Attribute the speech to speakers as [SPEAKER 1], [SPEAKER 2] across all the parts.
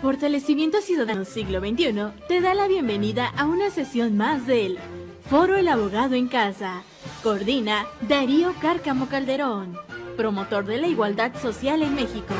[SPEAKER 1] Fortalecimiento Ciudadano Siglo XXI te da la bienvenida a una sesión más del Foro El Abogado en Casa. Coordina Darío Cárcamo Calderón, promotor de la igualdad social en México.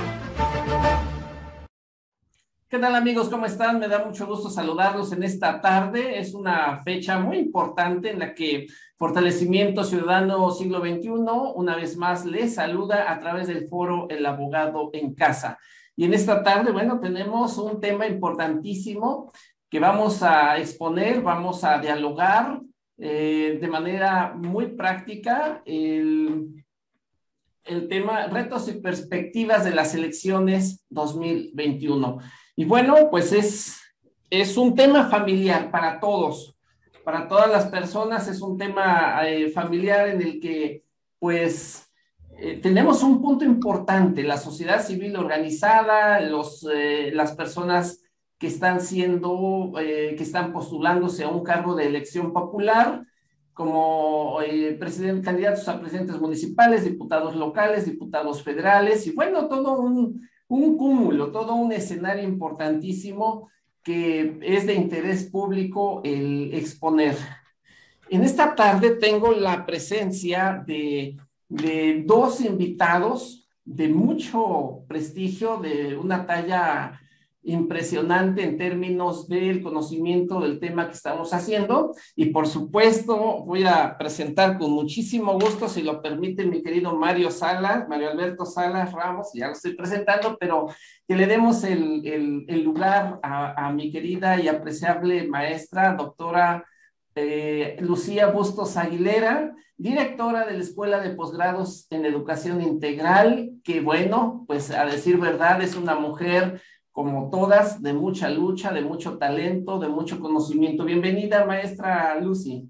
[SPEAKER 2] ¿Qué tal amigos? ¿Cómo están? Me da mucho gusto saludarlos en esta tarde. Es una fecha muy importante en la que Fortalecimiento Ciudadano Siglo XXI una vez más les saluda a través del foro El Abogado en Casa. Y en esta tarde, bueno, tenemos un tema importantísimo que vamos a exponer, vamos a dialogar eh, de manera muy práctica el, el tema retos y perspectivas de las elecciones 2021. Y bueno, pues es, es un tema familiar para todos, para todas las personas, es un tema eh, familiar en el que pues eh, tenemos un punto importante, la sociedad civil organizada, los, eh, las personas que están siendo, eh, que están postulándose a un cargo de elección popular, como presidente, candidatos a presidentes municipales, diputados locales, diputados federales, y bueno, todo un, un cúmulo, todo un escenario importantísimo que es de interés público el exponer. En esta tarde tengo la presencia de de dos invitados de mucho prestigio, de una talla impresionante en términos del conocimiento del tema que estamos haciendo. Y por supuesto, voy a presentar con muchísimo gusto, si lo permite mi querido Mario Salas, Mario Alberto Salas Ramos, ya lo estoy presentando, pero que le demos el, lugar a, a, mi querida y apreciable maestra, doctora eh, Lucía Bustos Aguilera, directora de la Escuela de Posgrados en Educación Integral, que bueno, pues a decir verdad, es una mujer como todas, de mucha lucha, de mucho talento, de mucho conocimiento. Bienvenida, maestra Lucy.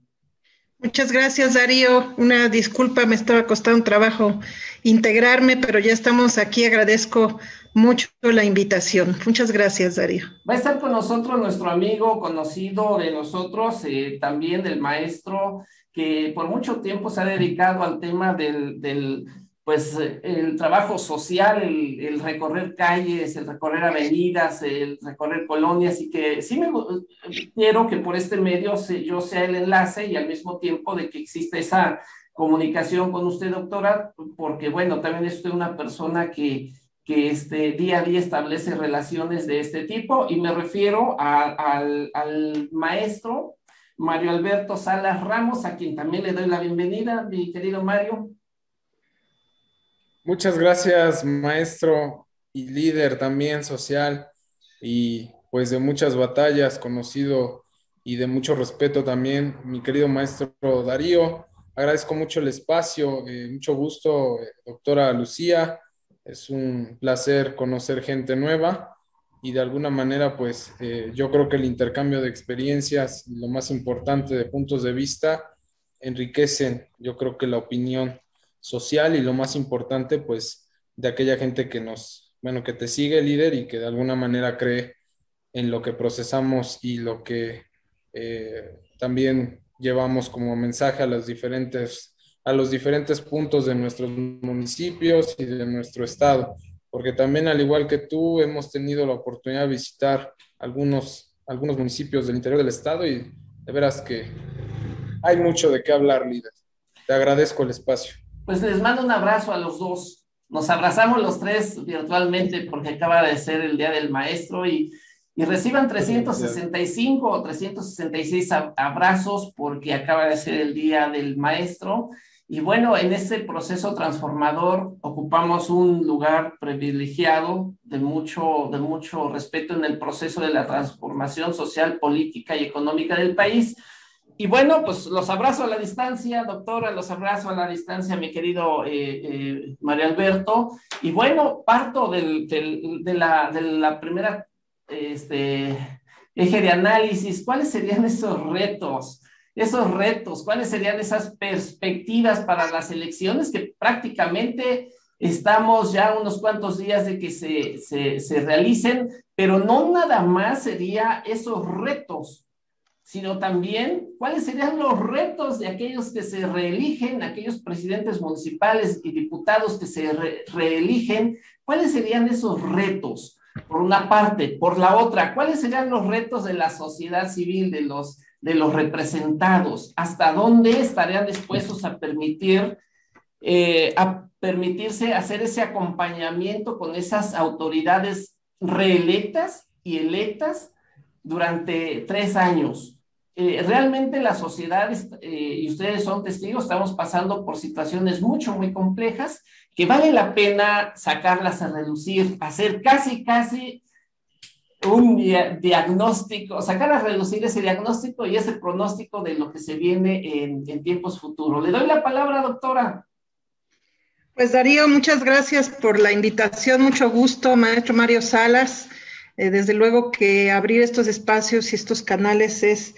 [SPEAKER 3] Muchas gracias, Darío. Una disculpa, me estaba costando un trabajo integrarme, pero ya estamos aquí. Agradezco mucho la invitación. Muchas gracias, Darío.
[SPEAKER 2] Va a estar con nosotros nuestro amigo conocido de nosotros, eh, también el maestro, que por mucho tiempo se ha dedicado al tema del, del pues, el trabajo social, el, recorrer calles, el recorrer avenidas, el recorrer colonias, y que sí me quiero que por este medio yo sea el enlace y al mismo tiempo de que exista esa comunicación con usted, doctora, porque bueno, también es usted una persona que que este, día a día establece relaciones de este tipo y me refiero al, al, maestro Mario Alberto Salas Ramos, a quien también le doy la bienvenida, mi querido Mario.
[SPEAKER 4] Muchas gracias, maestro y líder también social y pues de muchas batallas, conocido y de mucho respeto también, mi querido maestro Darío. Agradezco mucho el espacio, eh, mucho gusto, eh, doctora Lucía es un placer conocer gente nueva y de alguna manera, pues eh, yo creo que el intercambio de experiencias, lo más importante de puntos de vista, enriquecen, yo creo que la opinión social y lo más importante, pues de aquella gente que nos, bueno, que te sigue líder y que de alguna manera cree en lo que procesamos y lo que eh, también llevamos como mensaje a las diferentes a los diferentes puntos de nuestros municipios y de nuestro estado, porque también al igual que tú hemos tenido la oportunidad de visitar algunos, algunos municipios del interior del estado y de veras que hay mucho de qué hablar, líder. Te agradezco el espacio.
[SPEAKER 2] Pues les mando un abrazo a los dos. Nos abrazamos los tres virtualmente porque acaba de ser el Día del Maestro y, y reciban 365 o 366 abrazos porque acaba de ser el Día del Maestro y bueno, en ese proceso transformador ocupamos un lugar privilegiado de mucho, de mucho respeto en el proceso de la transformación social, política y económica del país. Y bueno, pues los abrazo a la distancia, doctora, los abrazo a la distancia, mi querido eh, eh, María Alberto. Y bueno, parto del, de, la, de la primera este, eje de análisis. ¿Cuáles serían esos retos? esos retos, cuáles serían esas perspectivas para las elecciones que prácticamente estamos ya unos cuantos días de que se, se, se realicen, pero no nada más sería esos retos, sino también cuáles serían los retos de aquellos que se reeligen, aquellos presidentes municipales y diputados que se reeligen, cuáles serían esos retos. por una parte. Por la otra, ¿cuáles serían los retos de la sociedad civil, de los, de los representados? ¿Hasta dónde estarían dispuestos a permitir, eh, a permitirse hacer ese acompañamiento con esas autoridades reelectas y electas durante tres años? Eh, realmente la sociedad, eh, y ustedes son testigos, estamos pasando por situaciones mucho, muy complejas que vale la pena sacarlas a reducir, hacer casi, casi un diagnóstico, sacar a reducir ese diagnóstico y ese pronóstico de lo que se viene en, tiempos futuros. Le doy la palabra, doctora.
[SPEAKER 3] Pues Darío, muchas gracias por la invitación, mucho gusto, maestro Mario Salas. Eh, desde luego que abrir estos espacios y estos canales es,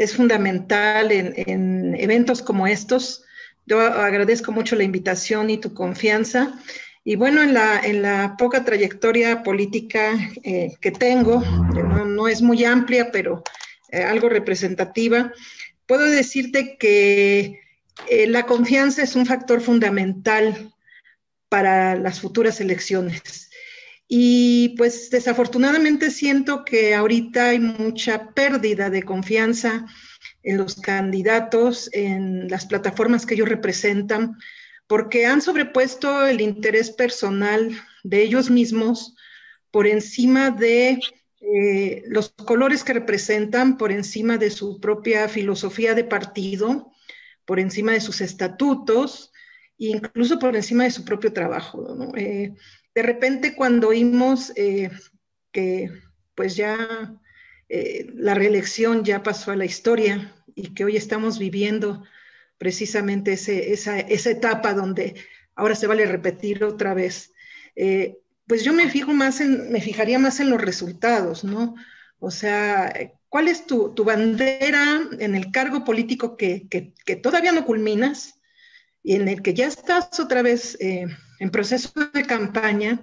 [SPEAKER 3] es fundamental en, en eventos como estos yo agradezco mucho la invitación y tu confianza. Y bueno, en la, en la poca trayectoria política eh, que tengo, no, es muy amplia, pero eh, algo representativa, puedo decirte que eh, la confianza es un factor fundamental para las futuras elecciones. Y pues desafortunadamente siento que ahorita hay mucha pérdida de confianza en los candidatos, en las plataformas que ellos representan, porque han sobrepuesto el interés personal de ellos mismos por encima de eh, los colores que representan, por encima de su propia filosofía de partido, por encima de sus estatutos incluso por encima de su propio trabajo. Eh, de repente cuando oímos eh, que pues ya eh, la reelección ya pasó a la historia y que hoy estamos viviendo precisamente esa, etapa donde ahora se vale repetir otra vez. Eh, pues yo me fijo más en, me fijaría más en los resultados, ¿no? O sea, ¿cuál es tu, bandera en el cargo político que, todavía no culminas y en el que ya estás otra vez eh, en proceso de campaña?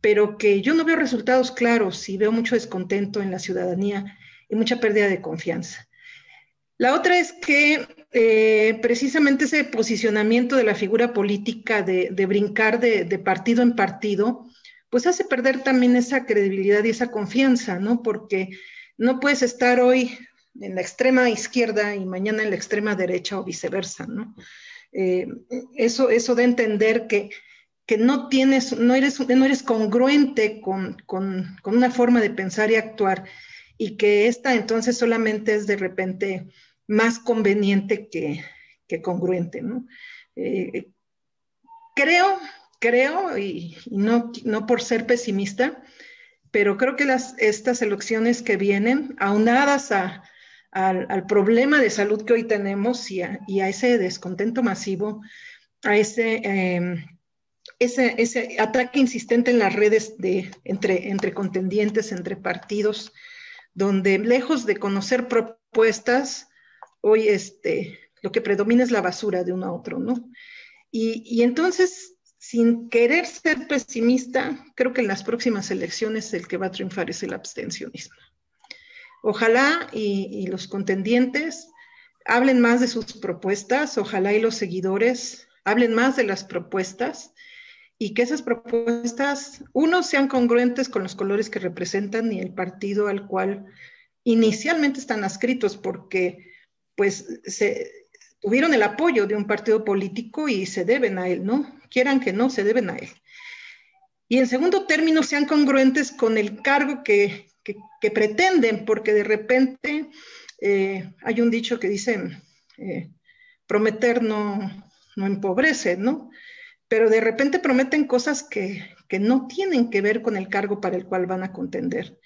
[SPEAKER 3] pero que yo no veo resultados claros y veo mucho descontento en la ciudadanía y mucha pérdida de confianza. La otra es que eh, precisamente ese posicionamiento de la figura política de, brincar de, partido en partido, pues hace perder también esa credibilidad y esa confianza, ¿no? Porque no puedes estar hoy en la extrema izquierda y mañana en la extrema derecha o viceversa, ¿no? Eh, eso, eso de entender que que no tienes, no eres, no eres congruente con, una forma de pensar y actuar y que esta entonces solamente es de repente más conveniente que, congruente, ¿no? Eh, creo, creo, y, no, no por ser pesimista, pero creo que las, estas elecciones que vienen, aunadas al, problema de salud que hoy tenemos y a, ese descontento masivo, a ese... Em, ese, ataque insistente en las redes de, entre, entre contendientes, entre partidos, donde lejos de conocer propuestas, hoy este, lo que predomina es la basura de uno a otro, ¿no? Y, entonces, sin querer ser pesimista, creo que en las próximas elecciones el que va a triunfar es el abstencionismo. Ojalá y, los contendientes hablen más de sus propuestas, ojalá y los seguidores hablen más de las propuestas y que esas propuestas, uno, sean congruentes con los colores que representan y el partido al cual inicialmente están adscritos, porque pues se, tuvieron el apoyo de un partido político y se deben a él, ¿no? Quieran que no, se deben a él. Y en segundo término, sean congruentes con el cargo que, pretenden, porque de repente eh, hay un dicho que dice, eh, prometer no, no empobrece, ¿no? pero de repente prometen cosas que, no tienen que ver con el cargo para el cual van a contender.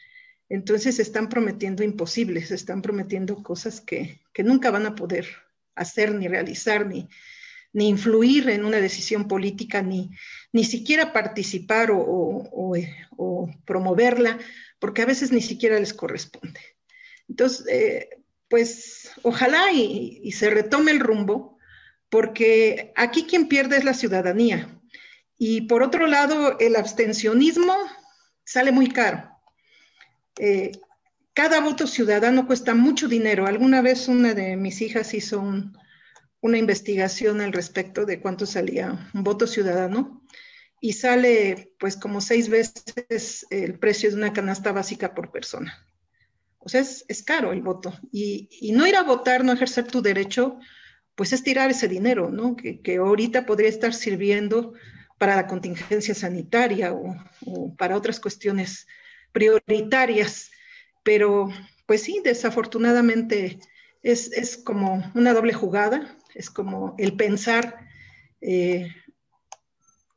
[SPEAKER 3] Entonces están prometiendo imposibles, están prometiendo cosas que, nunca van a poder hacer ni realizar, ni, ni influir en una decisión política, ni, ni siquiera participar o, promoverla, porque a veces ni siquiera les corresponde. Entonces, eh, pues ojalá y, se retome el rumbo porque aquí quien pierde es la ciudadanía. Y por otro lado, el abstencionismo sale muy caro. Eh, cada voto ciudadano cuesta mucho dinero. Alguna vez una de mis hijas hizo una investigación al respecto de cuánto salía un voto ciudadano y sale pues como seis veces el precio de una canasta básica por persona. O sea, es, caro el voto. Y, no ir a votar, no ejercer tu derecho, pues es tirar ese dinero, ¿no? Que, ahorita podría estar sirviendo para la contingencia sanitaria o, para otras cuestiones prioritarias. Pero, pues sí, desafortunadamente es, como una doble jugada, es como el pensar eh,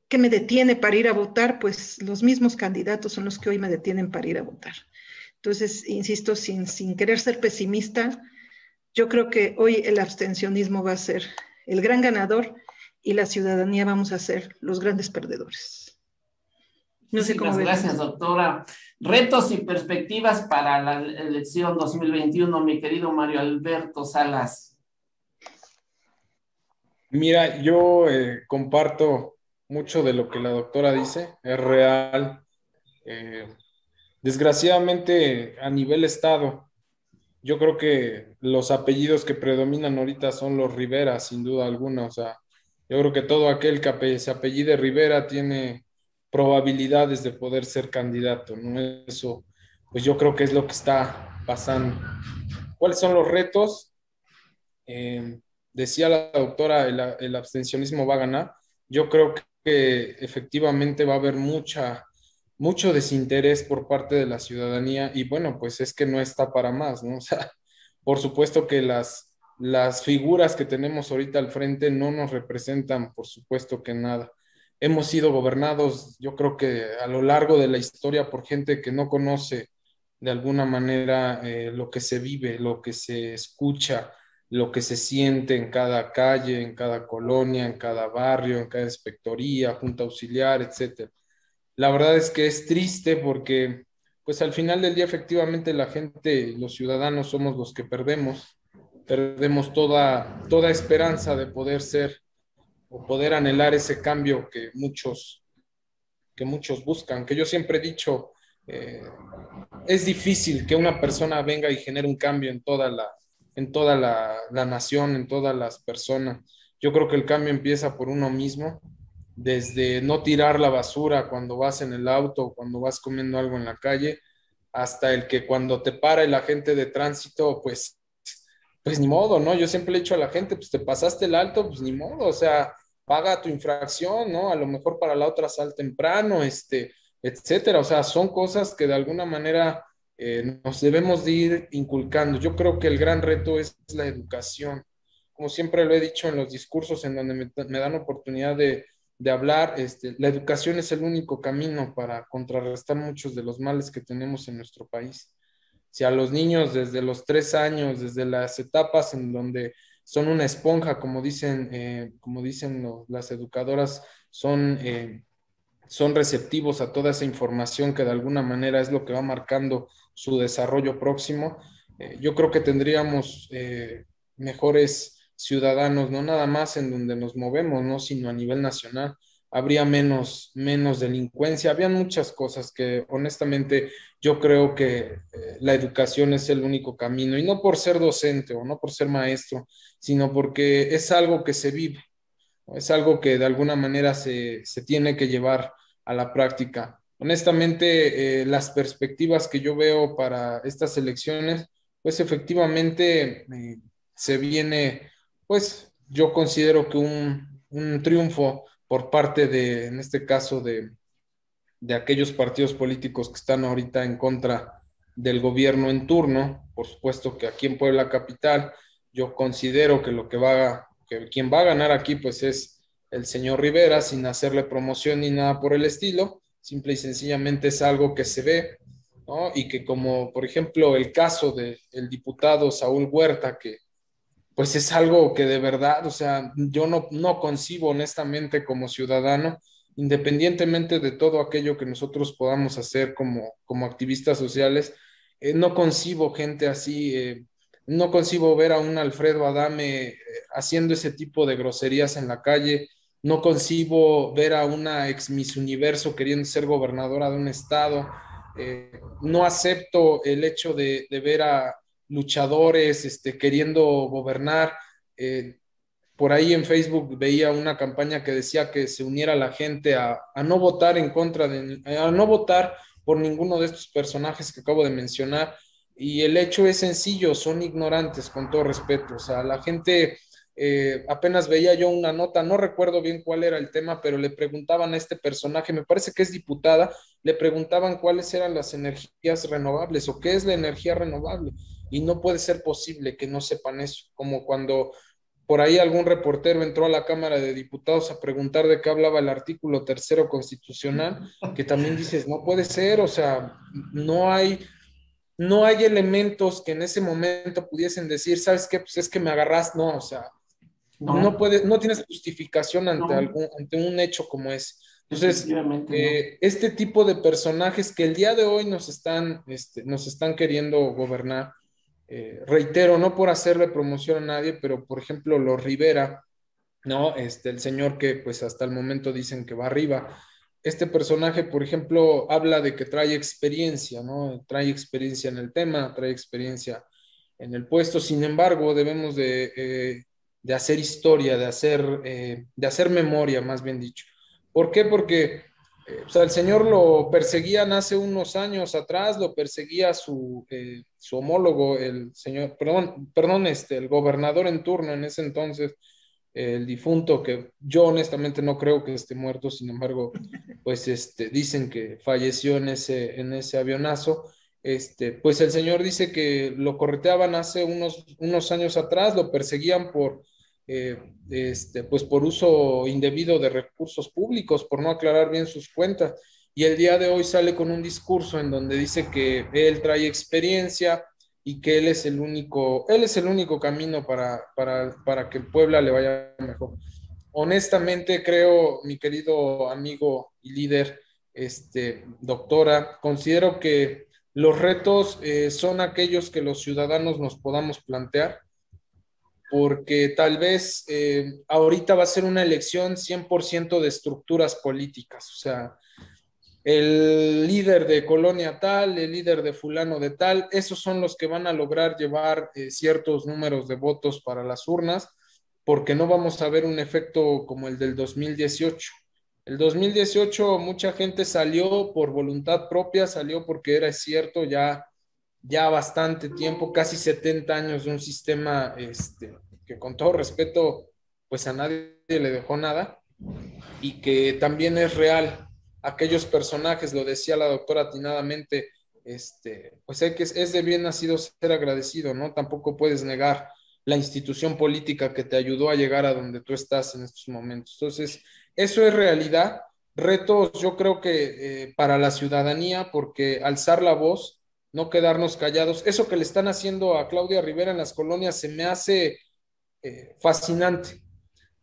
[SPEAKER 3] qué me detiene para ir a votar, pues los mismos candidatos son los que hoy me detienen para ir a votar. Entonces, insisto, sin, sin querer ser pesimista, yo creo que hoy el abstencionismo va a ser el gran ganador y la ciudadanía vamos a ser los grandes perdedores.
[SPEAKER 2] No sé cómo gracias, doctora. Retos y perspectivas para la elección 2021, mi querido Mario Alberto Salas.
[SPEAKER 4] Mira, yo eh, comparto mucho de lo que la doctora dice, es real. Eh, desgraciadamente, a nivel Estado, yo creo que los apellidos que predominan ahorita son los Rivera, sin duda alguna. O sea, yo creo que todo aquel que se apellide Rivera tiene probabilidades de poder ser candidato, ¿no? Eso, pues yo creo que es lo que está pasando. ¿Cuáles son los retos? Eh, decía la doctora, el, abstencionismo va a ganar. Yo creo que efectivamente va a haber mucha, mucho desinterés por parte de la ciudadanía y bueno, pues es que no está para más, ¿no? O sea, por supuesto que las, las figuras que tenemos ahorita al frente no nos representan, por supuesto que nada hemos sido gobernados, yo creo que a lo largo de la historia por gente que no conoce de alguna manera eh, lo que se vive, lo que se escucha, lo que se siente en cada calle, en cada colonia, en cada barrio, en cada inspectoría, junta auxiliar, etc. La verdad es que es triste porque, pues al final del día, efectivamente, la gente, los ciudadanos somos los que perdemos, perdemos toda, toda esperanza de poder ser o poder anhelar ese cambio que muchos, que muchos buscan, que yo siempre he dicho, eh, es difícil que una persona venga y genere un cambio en toda la, en toda la, la, nación, en todas las personas. Yo creo que el cambio empieza por uno mismo, desde no tirar la basura cuando vas en el auto, cuando vas comiendo algo en la calle, hasta el que cuando te para el agente de tránsito, pues pues ni modo, ¿no? Yo siempre le he dicho a la gente, pues te pasaste el alto, pues ni modo, o sea, paga tu infracción, ¿no? A lo mejor para la otra sal temprano, este, etcétera. O sea, son cosas que de alguna manera eh, nos debemos de ir inculcando. Yo creo que el gran reto es la educación. Como siempre lo he dicho en los discursos en donde me, dan oportunidad de, de hablar, este, la educación es el único camino para contrarrestar muchos de los males que tenemos en nuestro país si a los niños desde los tres años, desde las etapas en donde son una esponja, como dicen, eh, como dicen las educadoras, son, eh, son receptivos a toda esa información que de alguna manera es lo que va marcando su desarrollo próximo, eh, yo creo que tendríamos mejores ciudadanos, no nada más en donde nos movemos, ¿no? sino a nivel nacional habría menos, menos delincuencia, habían muchas cosas que honestamente yo creo que eh, la educación es el único camino, y no por ser docente o no por ser maestro, sino porque es algo que se vive, es algo que de alguna manera se, tiene que llevar a la práctica. Honestamente, eh, las perspectivas que yo veo para estas elecciones, pues efectivamente eh, se viene, pues yo considero que un, un triunfo por parte de, en este caso, de, de aquellos partidos políticos que están ahorita en contra del gobierno en turno. Por supuesto que aquí en Puebla Capital, yo considero que lo que va, que quien va a ganar aquí, pues es el señor Rivera, sin hacerle promoción ni nada por el estilo. Simple y sencillamente es algo que se ve, ¿no? Y que como, por ejemplo, el caso del diputado Saúl Huerta, que pues es algo que de verdad, o sea, yo no, no concibo honestamente como ciudadano, independientemente de todo aquello que nosotros podamos hacer como, como activistas sociales, eh, no concibo gente así, eh, no concibo ver a un Alfredo Adame eh, haciendo ese tipo de groserías en la calle, no concibo ver a una ex Miss Universo queriendo ser gobernadora de un estado, no acepto el hecho de ver a luchadores este, queriendo gobernar. Eh, por ahí en Facebook veía una campaña que decía que se uniera la gente a, no votar en contra de, a no votar por ninguno de estos personajes que acabo de mencionar. Y el hecho es sencillo, son ignorantes, con todo respeto. O sea, la gente, eh, apenas veía yo una nota, no recuerdo bien cuál era el tema, pero le preguntaban a este personaje, me parece que es diputada, le preguntaban cuáles eran las energías renovables o qué es la energía renovable. Y no puede ser posible que no sepan eso, como cuando por ahí algún reportero entró a la Cámara de Diputados a preguntar de qué hablaba el artículo tercero constitucional, que también dices, no puede ser, o sea, no hay, no hay elementos que en ese momento pudiesen decir, ¿sabes qué? Pues es que me agarras, no, o sea, no, puedes, no tienes justificación ante, algún, ante un hecho como ese. Entonces, eh, este tipo de personajes que el día de hoy nos están, este, nos están queriendo gobernar, eh, reitero, no por hacerle promoción a nadie, pero por ejemplo, los Rivera, ¿no? Este, el señor que pues hasta el momento dicen que va arriba. Este personaje, por ejemplo, habla de que trae experiencia, ¿no? Trae experiencia en el tema, trae experiencia en el puesto. Sin embargo, debemos de, eh, de hacer historia, de hacer, eh, de hacer memoria, más bien dicho. ¿Por qué? Porque sea, el señor lo perseguían hace unos años atrás, lo perseguía su, eh, su homólogo, el señor, perdón, perdón, este, el gobernador en turno en ese entonces, el difunto, que yo honestamente no creo que esté muerto, sin embargo, pues este, dicen que falleció en ese, en ese avionazo. Este, pues el señor dice que lo correteaban hace unos, unos años atrás, lo perseguían por eh, este, pues por uso indebido de recursos públicos, por no aclarar bien sus cuentas. Y el día de hoy sale con un discurso en donde dice que él trae experiencia y que él es el único, él es el único camino para, para, para que Puebla le vaya mejor. Honestamente creo, mi querido amigo y líder, este, doctora, considero que los retos eh, son aquellos que los ciudadanos nos podamos plantear porque tal vez eh, ahorita va a ser una elección 100% de estructuras políticas, o sea, el líder de colonia tal, el líder de fulano de tal, esos son los que van a lograr llevar eh, ciertos números de votos para las urnas, porque no vamos a ver un efecto como el del 2018. El 2018 mucha gente salió por voluntad propia, salió porque era cierto ya ya bastante tiempo, casi 70 años de un sistema este, que con todo respeto, pues a nadie le dejó nada y que también es real. Aquellos personajes, lo decía la doctora atinadamente, este, pues hay que, es de bien nacido ser agradecido, ¿no? Tampoco puedes negar la institución política que te ayudó a llegar a donde tú estás en estos momentos. Entonces, eso es realidad. Retos, yo creo que eh, para la ciudadanía, porque alzar la voz no quedarnos callados. Eso que le están haciendo a Claudia Rivera en las colonias se me hace eh, fascinante.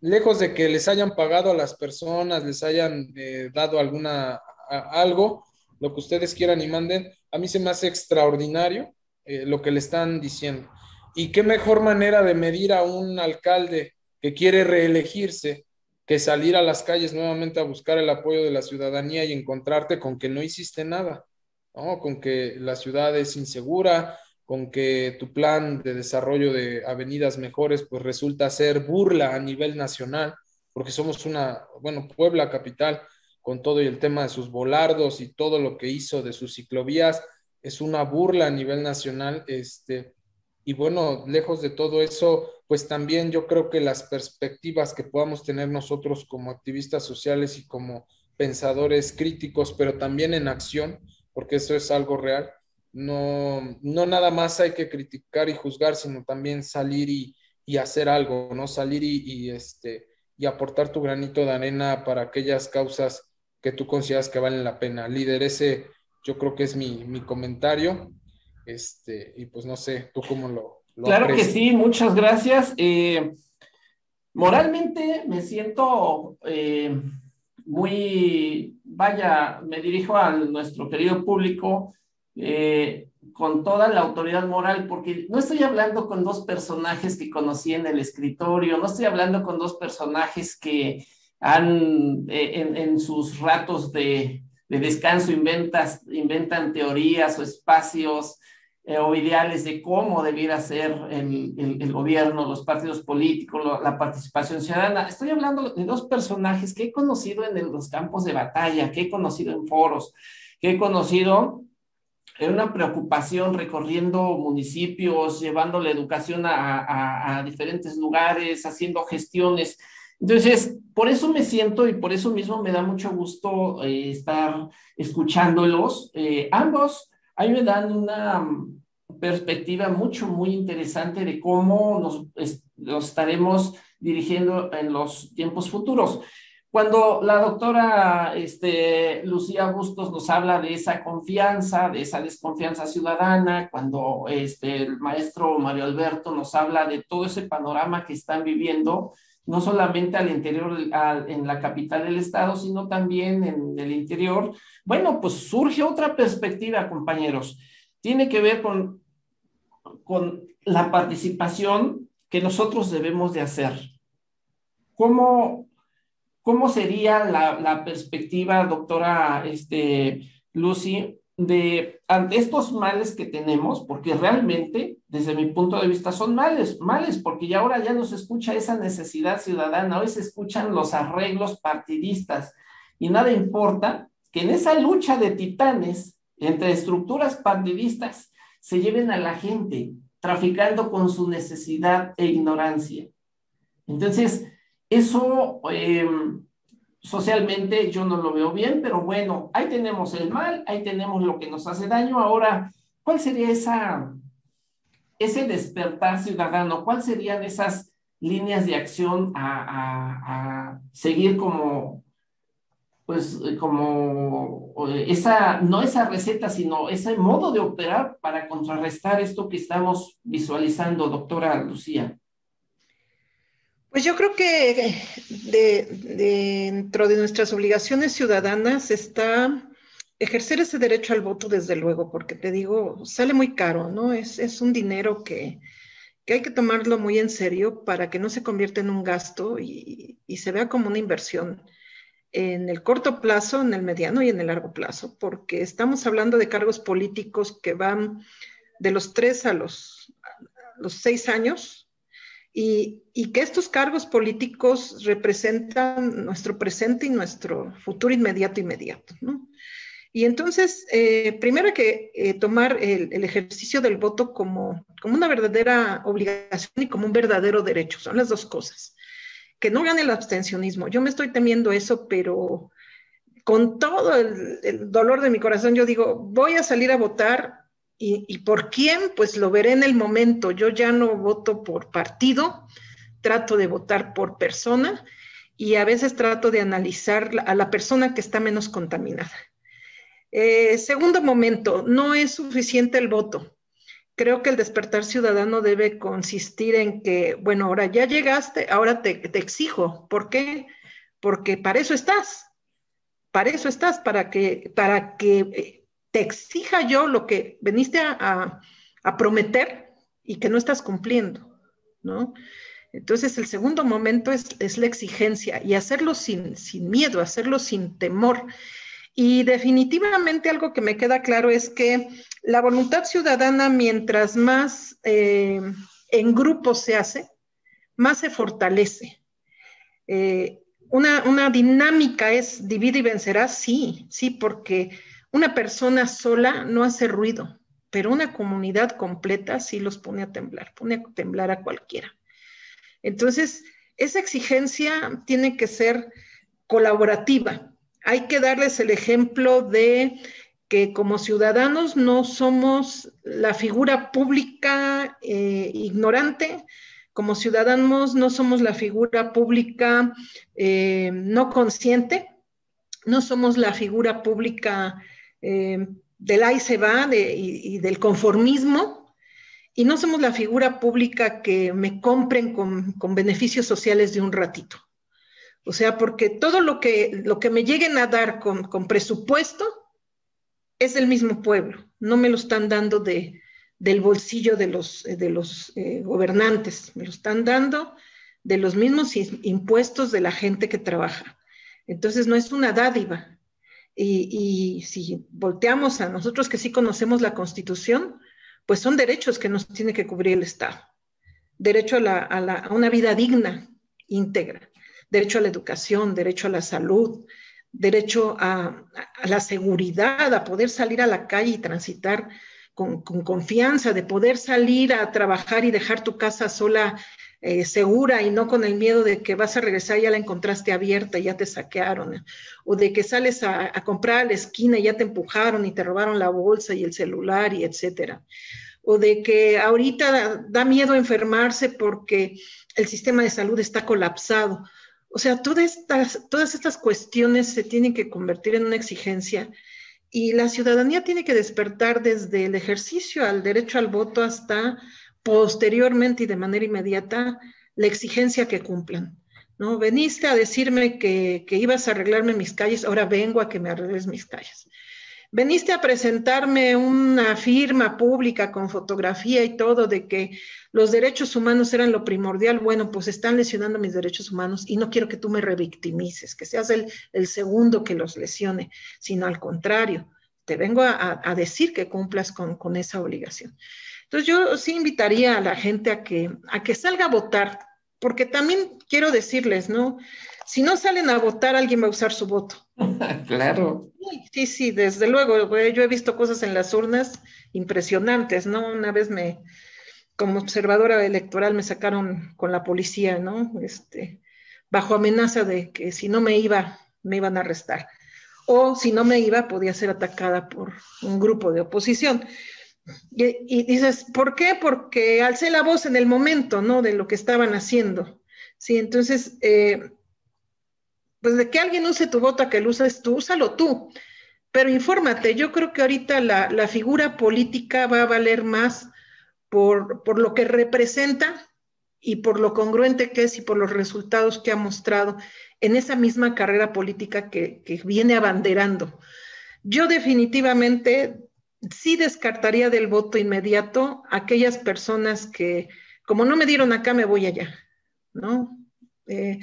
[SPEAKER 4] Lejos de que les hayan pagado a las personas, les hayan eh, dado alguna algo, lo que ustedes quieran y manden, a mí se me hace extraordinario lo que le están diciendo. Y qué mejor manera de medir a un alcalde que quiere reelegirse que salir a las calles nuevamente a buscar el apoyo de la ciudadanía y encontrarte con que no hiciste nada con que la ciudad es insegura, con que tu plan de desarrollo de avenidas mejores pues resulta ser burla a nivel nacional, porque somos una, bueno, Puebla capital, con todo y el tema de sus volardos y todo lo que hizo de sus ciclovías, es una burla a nivel nacional, este, y bueno, lejos de todo eso, pues también yo creo que las perspectivas que podamos tener nosotros como activistas sociales y como pensadores críticos, pero también en acción, porque eso es algo real. No, no nada más hay que criticar y juzgar, sino también salir y, hacer algo, ¿no? Salir y, este, y aportar tu granito de arena para aquellas causas que tú consideras que valen la pena. Líder, ese yo creo que es mi, comentario. Este, y pues no sé, tú cómo lo...
[SPEAKER 2] claro que sí, muchas gracias. Eh, moralmente me siento eh, muy, vaya, me dirijo a nuestro querido público eh, con toda la autoridad moral, porque no estoy hablando con dos personajes que conocí en el escritorio, no estoy hablando con dos personajes que han en, sus ratos de, descanso inventas, inventan teorías o espacios eh, o ideales de cómo debiera ser el, el, gobierno, los partidos políticos, la participación ciudadana. Estoy hablando de dos personajes que he conocido en los campos de batalla, que he conocido en foros, que he conocido en una preocupación recorriendo municipios, llevando la educación a, a, diferentes lugares, haciendo gestiones. Entonces, por eso me siento y por eso mismo me da mucho gusto eh, estar escuchándolos. Eh, ambos a mí me dan una mm, perspectiva mucho, muy interesante de cómo nos, estaremos dirigiendo en los tiempos futuros. Cuando la doctora este, Lucía Bustos nos habla de esa confianza, de esa desconfianza ciudadana, cuando este, el maestro Mario Alberto nos habla de todo ese panorama que están viviendo, no solamente al interior, en la capital del estado, sino también en el interior. Bueno, pues surge otra perspectiva, compañeros. Tiene que ver con, con la participación que nosotros debemos de hacer. ¿Cómo, cómo sería la, la perspectiva, doctora este, Lucy, de ante estos males que tenemos, porque realmente, desde mi punto de vista, son males, males, porque ya ahora ya no se escucha esa necesidad ciudadana, hoy se escuchan los arreglos partidistas y nada importa que en esa lucha de titanes entre estructuras partidistas se lleven a la gente traficando con su necesidad e ignorancia. Entonces, eso eh, socialmente yo no lo veo bien, pero bueno, ahí tenemos el mal, ahí tenemos lo que nos hace daño. Ahora, ¿cuál sería esa, ese despertar ciudadano? ¿Cuáles serían esas líneas de acción a, seguir como, pues, como esa, no esa receta, sino ese modo de operar para contrarrestar esto que estamos visualizando, doctora Lucía?
[SPEAKER 3] Pues yo creo que dentro de nuestras obligaciones ciudadanas está ejercer ese derecho al voto, desde luego, porque te digo, sale muy caro, ¿no? Es, es un dinero que, que, hay que tomarlo muy en serio para que no se convierta en un gasto y, y se vea como una inversión en el corto plazo, en el mediano y en el largo plazo, porque estamos hablando de cargos políticos que van de los tres a los, a los seis años, y, que estos cargos políticos representan nuestro presente y nuestro futuro inmediato inmediato. Y entonces, eh, primero hay que eh, tomar el, el, ejercicio del voto como, como una verdadera obligación y como un verdadero derecho, son las dos cosas. Que no gane el abstencionismo, yo me estoy temiendo eso, pero con todo el, dolor de mi corazón, yo digo, voy a salir a votar y, por quién, pues lo veré en el momento. Yo ya no voto por partido, trato de votar por persona y a veces trato de analizar a la persona que está menos contaminada. Eh, segundo momento, no es suficiente el voto. Creo que el despertar ciudadano debe consistir en que, bueno, ahora ya llegaste, ahora te, exijo. ¿Por qué? Porque para eso estás. Para eso estás, para que, para que eh, te exija yo lo que veniste a, prometer y que no estás cumpliendo, ¿no? Entonces, el segundo momento es, la exigencia y hacerlo sin, miedo, hacerlo sin temor. Y definitivamente algo que me queda claro es que la voluntad ciudadana, mientras más eh, en grupo se hace, más se fortalece. Eh, una, una, dinámica es divide y vencerá, sí, sí, porque una persona sola no hace ruido, pero una comunidad completa sí los pone a temblar, pone a temblar a cualquiera. Entonces, esa exigencia tiene que ser colaborativa. Hay que darles el ejemplo de que como ciudadanos no somos la figura pública eh, ignorante, como ciudadanos no somos la figura pública eh, no consciente, no somos la figura pública eh, del ahí se va y, del conformismo, y no somos la figura pública que me compren con, beneficios sociales de un ratito. O sea, porque todo lo que, lo que me lleguen a dar con, presupuesto es del mismo pueblo, no me lo están dando de, del bolsillo de los, de los eh, gobernantes, me lo están dando de los mismos impuestos de la gente que trabaja. Entonces no es una dádiva, y, si volteamos a nosotros que sí conocemos la Constitución, pues son derechos que nos tiene que cubrir el Estado. Derecho a, una vida digna, íntegra, derecho a la educación, derecho a la salud, derecho a, la seguridad, a poder salir a la calle y transitar con, confianza, de poder salir a trabajar y dejar tu casa sola, eh, segura y no con el miedo de que vas a regresar y ya la encontraste abierta y ya te saquearon, o de que sales a, comprar a la esquina y ya te empujaron y te robaron la bolsa y el celular y etcétera, o de que ahorita da miedo enfermarse porque el sistema de salud está colapsado. O sea, todas estas, todas estas cuestiones se tienen que convertir en una exigencia y la ciudadanía tiene que despertar desde el ejercicio al derecho al voto hasta posteriormente y de manera inmediata la exigencia que cumplan. ¿no? Veniste a decirme que, que ibas a arreglarme mis calles, ahora vengo a que me arregles mis calles. Veniste a presentarme una firma pública con fotografía y todo de que los derechos humanos eran lo primordial. Bueno, pues están lesionando mis derechos humanos y no quiero que tú me revictimices, que seas el, segundo que los lesione, sino al contrario, te vengo a, decir que cumplas con, esa obligación. Entonces yo sí invitaría a la gente a que salga a votar, porque también quiero decirles, ¿no? Si no salen a votar, alguien va a usar su voto.
[SPEAKER 2] claro.
[SPEAKER 3] Sí, sí, desde luego. Yo he visto cosas en las urnas impresionantes, ¿no? Una vez me, como observadora electoral, me sacaron con la policía, ¿no? Este, bajo amenaza de que si no me iba, me iban a arrestar. O si no me iba, podía ser atacada por un grupo de oposición. Y, dices, ¿por qué? Porque alcé la voz en el momento, ¿no? De lo que estaban haciendo. Sí, entonces, eh, pues de que alguien use tu voto a que lo uses tú, úsalo tú. Pero infórmate, yo creo que ahorita la, figura política va a valer más por, por, lo que representa y por lo congruente que es y por los resultados que ha mostrado en esa misma carrera política que, que viene abanderando. Yo definitivamente sí descartaría del voto inmediato aquellas personas que, como no me dieron acá, me voy allá, ¿no? Eh,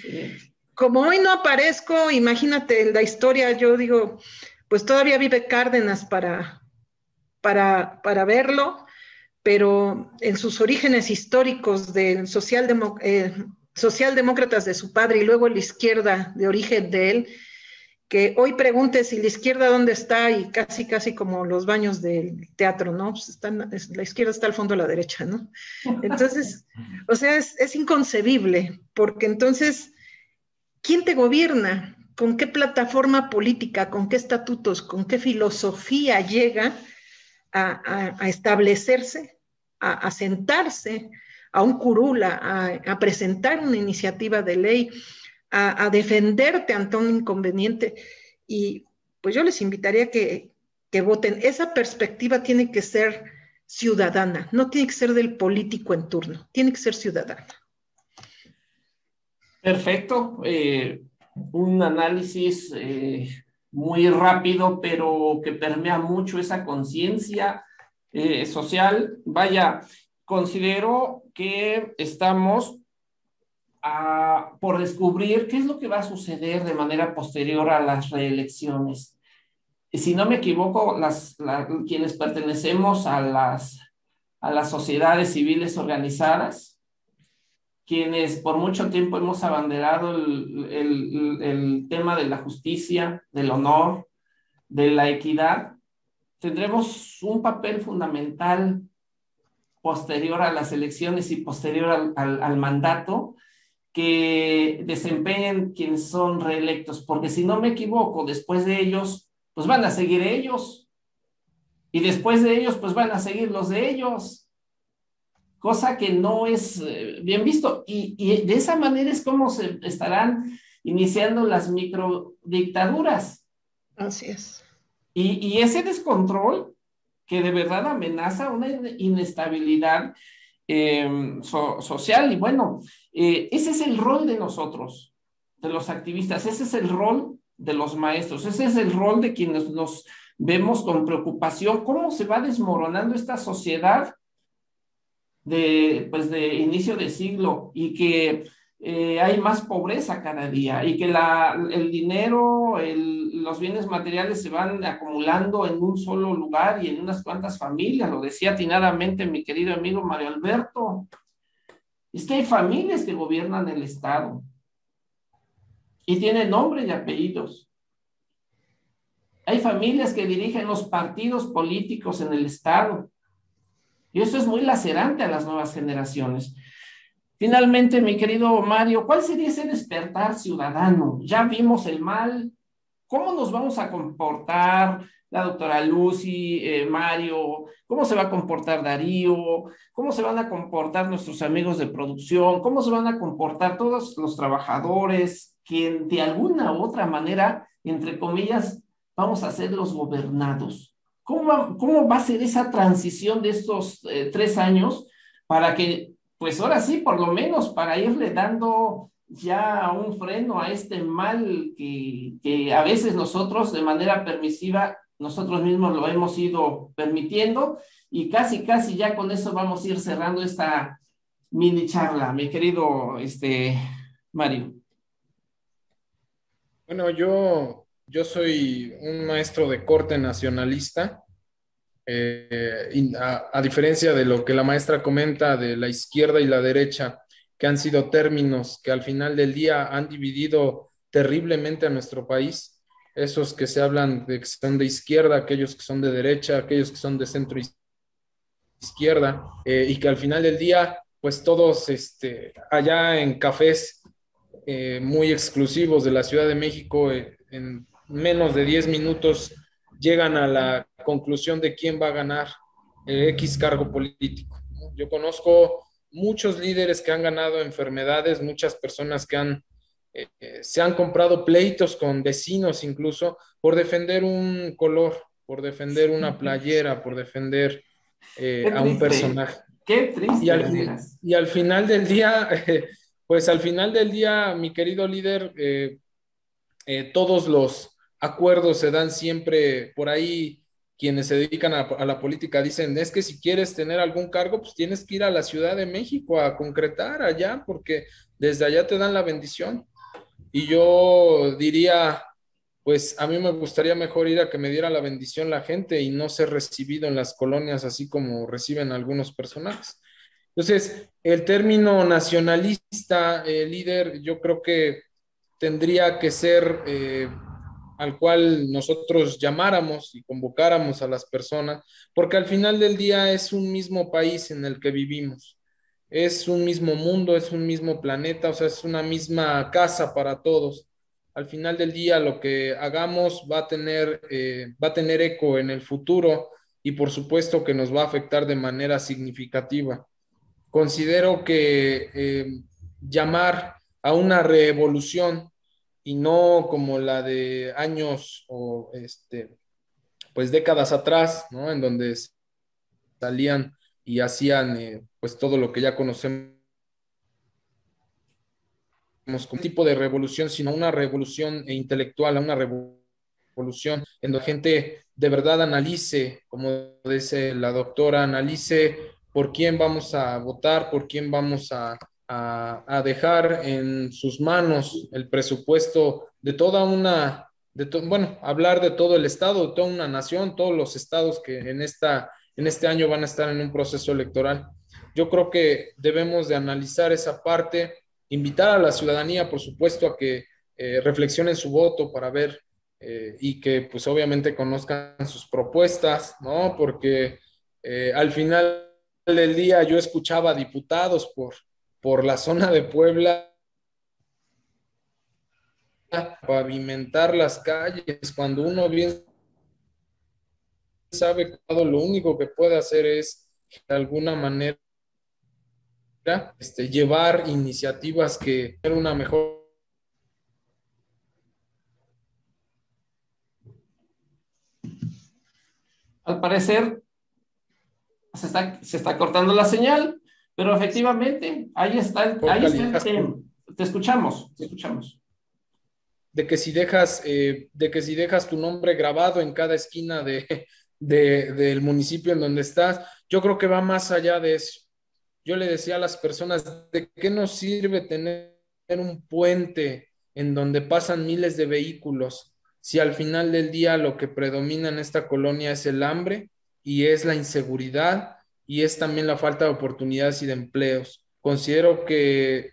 [SPEAKER 3] como hoy no aparezco, imagínate la historia, yo digo, pues todavía vive Cárdenas para, para, para verlo, pero en sus orígenes históricos del eh, socialdemócratas de su padre y luego la izquierda de origen de él, que hoy pregunte si la izquierda dónde está y casi, casi como los baños del teatro, ¿no? Pues la izquierda está al fondo a la derecha, ¿no? Entonces, o sea, es, es inconcebible, porque entonces ¿Quién te gobierna? ¿Con qué plataforma política, con qué estatutos, con qué filosofía llega a, establecerse, a, sentarse a un curula, a, presentar una iniciativa de ley, a, defenderte ante un inconveniente? Y pues yo les invitaría que, que voten. Esa perspectiva tiene que ser ciudadana, no tiene que ser del político en turno, tiene que ser ciudadana.
[SPEAKER 2] Perfecto. Eh, un análisis eh, muy rápido, pero que permea mucho esa conciencia eh, social. Vaya, considero que estamos por descubrir qué es lo que va a suceder de manera posterior a las reelecciones. Si no me equivoco, las, quienes pertenecemos a las, a las sociedades civiles organizadas, quienes por mucho tiempo hemos abanderado el, tema de la justicia, del honor, de la equidad, tendremos un papel fundamental posterior a las elecciones y posterior al, mandato que desempeñen quienes son reelectos, porque si no me equivoco, después de ellos, pues van a seguir ellos, y después de ellos, pues van a seguir los de ellos cosa que no es eh, bien visto. Y, de esa manera es como se estarán iniciando las microdictaduras.
[SPEAKER 3] Así es.
[SPEAKER 2] Y, ese descontrol que de verdad amenaza una inestabilidad em, social. Y bueno, eh, ese es el rol de nosotros, de los activistas, ese es el rol de los maestros, ese es el rol de quienes nos vemos con preocupación, cómo se va desmoronando esta sociedad de, pues de inicio de siglo y que eh, hay más pobreza cada día y que la, el dinero, los bienes materiales se van acumulando en un solo lugar y en unas cuantas familias. Lo decía atinadamente mi querido amigo Mario Alberto. Es que hay familias que gobiernan el Estado y tienen nombre y apellidos. Hay familias que dirigen los partidos políticos en el Estado. Y eso es muy lacerante a las nuevas generaciones. Finalmente, mi querido Mario, ¿cuál sería ese despertar ciudadano? Ya vimos el mal. ¿Cómo nos vamos a comportar la doctora Lucy, eh, Mario? ¿Cómo se va a comportar Darío? ¿Cómo se van a comportar nuestros amigos de producción? ¿Cómo se van a comportar todos los trabajadores que de alguna u otra manera, entre comillas, vamos a ser los gobernados? ¿Cómo va, cómo va a ser esa transición de estos eh, tres años para que pues ahora sí, por lo menos para irle dando ya un freno a este mal que, a veces nosotros de manera permisiva, nosotros mismos lo hemos ido permitiendo y casi, casi ya con eso vamos a ir cerrando esta mini charla, mi querido este, Mario.
[SPEAKER 4] Bueno, yo, yo soy un maestro de corte nacionalista eh, a, diferencia de lo que la maestra comenta de la izquierda y la derecha, que han sido términos que al final del día han dividido terriblemente a nuestro país, esos que se hablan de que son de izquierda, aquellos que son de derecha, aquellos que son de centro izquierda, eh, y que al final del día, pues todos este, allá en cafés eh, muy exclusivos de la Ciudad de México, en menos de 10 minutos llegan a la conclusión de quién va a ganar el X cargo político. Yo conozco muchos líderes que han ganado enfermedades, muchas personas que han, eh, se han comprado pleitos con vecinos incluso por defender un color, por defender una playera, por defender eh, a un personaje.
[SPEAKER 2] Qué triste.
[SPEAKER 4] Y al, y al final del día, pues al final del día, mi querido líder, eh, todos los acuerdos se dan siempre por ahí. Quienes se dedican a, la política dicen, es que si quieres tener algún cargo, pues tienes que ir a la Ciudad de México a concretar allá, porque desde allá te dan la bendición. Y yo diría, pues a mí me gustaría mejor ir a que me diera la bendición la gente y no ser recibido en las colonias así como reciben algunos personajes. Entonces, el término nacionalista, eh, líder, yo creo que tendría que ser eh, al cual nosotros llamáramos y convocáramos a las personas, porque al final del día es un mismo país en el que vivimos, es un mismo mundo, es un mismo planeta, o sea, es una misma casa para todos. Al final del día lo que hagamos va a tener, eh, va a tener eco en el futuro y por supuesto que nos va a afectar de manera significativa. Considero que eh, llamar a una revolución y no como la de años o este, pues décadas atrás, ¿no? En donde salían y hacían eh, pues todo lo que ya conocemos como tipo de revolución, sino una revolución intelectual, una revolución en donde la gente de verdad analice, como dice la doctora, analice por quién vamos a votar, por quién vamos a, a, dejar en sus manos el presupuesto de toda una, de bueno, hablar de todo el Estado, de toda una nación, todos los estados que en, esta, en este año van a estar en un proceso electoral. Yo creo que debemos de analizar esa parte, invitar a la ciudadanía, por supuesto, a que eh, reflexionen su voto para ver eh, y que pues obviamente conozcan sus propuestas, ¿no? Porque eh, al final del día yo escuchaba diputados por por la zona de Puebla pavimentar las calles, cuando uno bien sabe que lo único que puede hacer es de alguna manera este, llevar iniciativas que den una mejor
[SPEAKER 2] Al parecer se está, se está cortando la señal. Pero efectivamente, ahí está, ahí está Te escuchamos, te escuchamos.
[SPEAKER 4] De que si dejas, eh, de que si dejas tu nombre grabado en cada esquina de, del municipio en donde estás, yo creo que va más allá de eso. Yo le decía a las personas, ¿de qué nos sirve tener un puente en donde pasan miles de vehículos, si al final del día lo que predomina en esta colonia es el hambre y es la inseguridad y es también la falta de oportunidades y de empleos. Considero que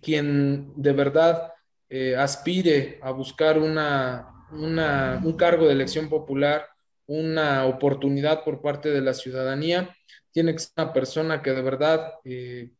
[SPEAKER 4] quien de verdad eh, aspire a buscar una, un cargo de elección popular, una oportunidad por parte de la ciudadanía, tiene que ser una persona que de verdad eh,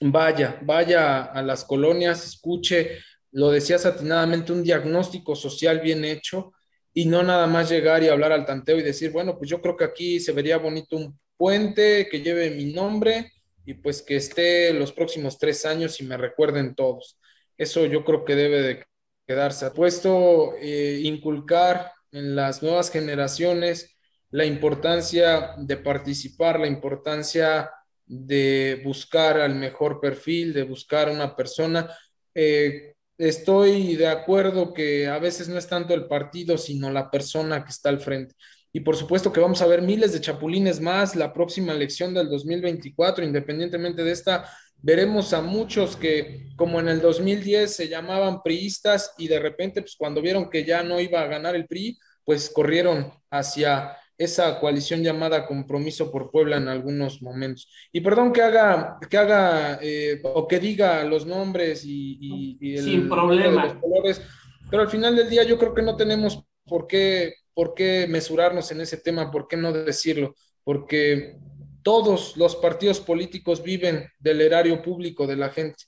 [SPEAKER 4] vaya, vaya a las colonias, escuche, lo decías atinadamente, un diagnóstico social bien hecho y no nada más llegar y hablar al tanteo y decir, bueno, pues yo creo que aquí se vería bonito un puente que lleve mi nombre y pues que esté los próximos tres años y me recuerden todos. Eso yo creo que debe de quedarse. Ha puesto eh, inculcar en las nuevas generaciones la importancia de participar, la importancia de buscar al mejor perfil, de buscar una persona. Eh, estoy de acuerdo que a veces no es tanto el partido, sino la persona que está al frente. Y por supuesto que vamos a ver miles de chapulines más la próxima elección del 2024, independientemente de esta, veremos a muchos que como en el 2010 se llamaban priistas y de repente pues cuando vieron que ya no iba a ganar el PRI, pues corrieron hacia esa coalición llamada Compromiso por Puebla en algunos momentos. Y perdón que haga, que haga eh, o que diga los nombres y, el,
[SPEAKER 2] Sin problema.
[SPEAKER 4] los colores, pero al final del día yo creo que no tenemos por qué, por qué mesurarnos en ese tema, por qué no decirlo, porque todos los partidos políticos viven del erario público de la gente.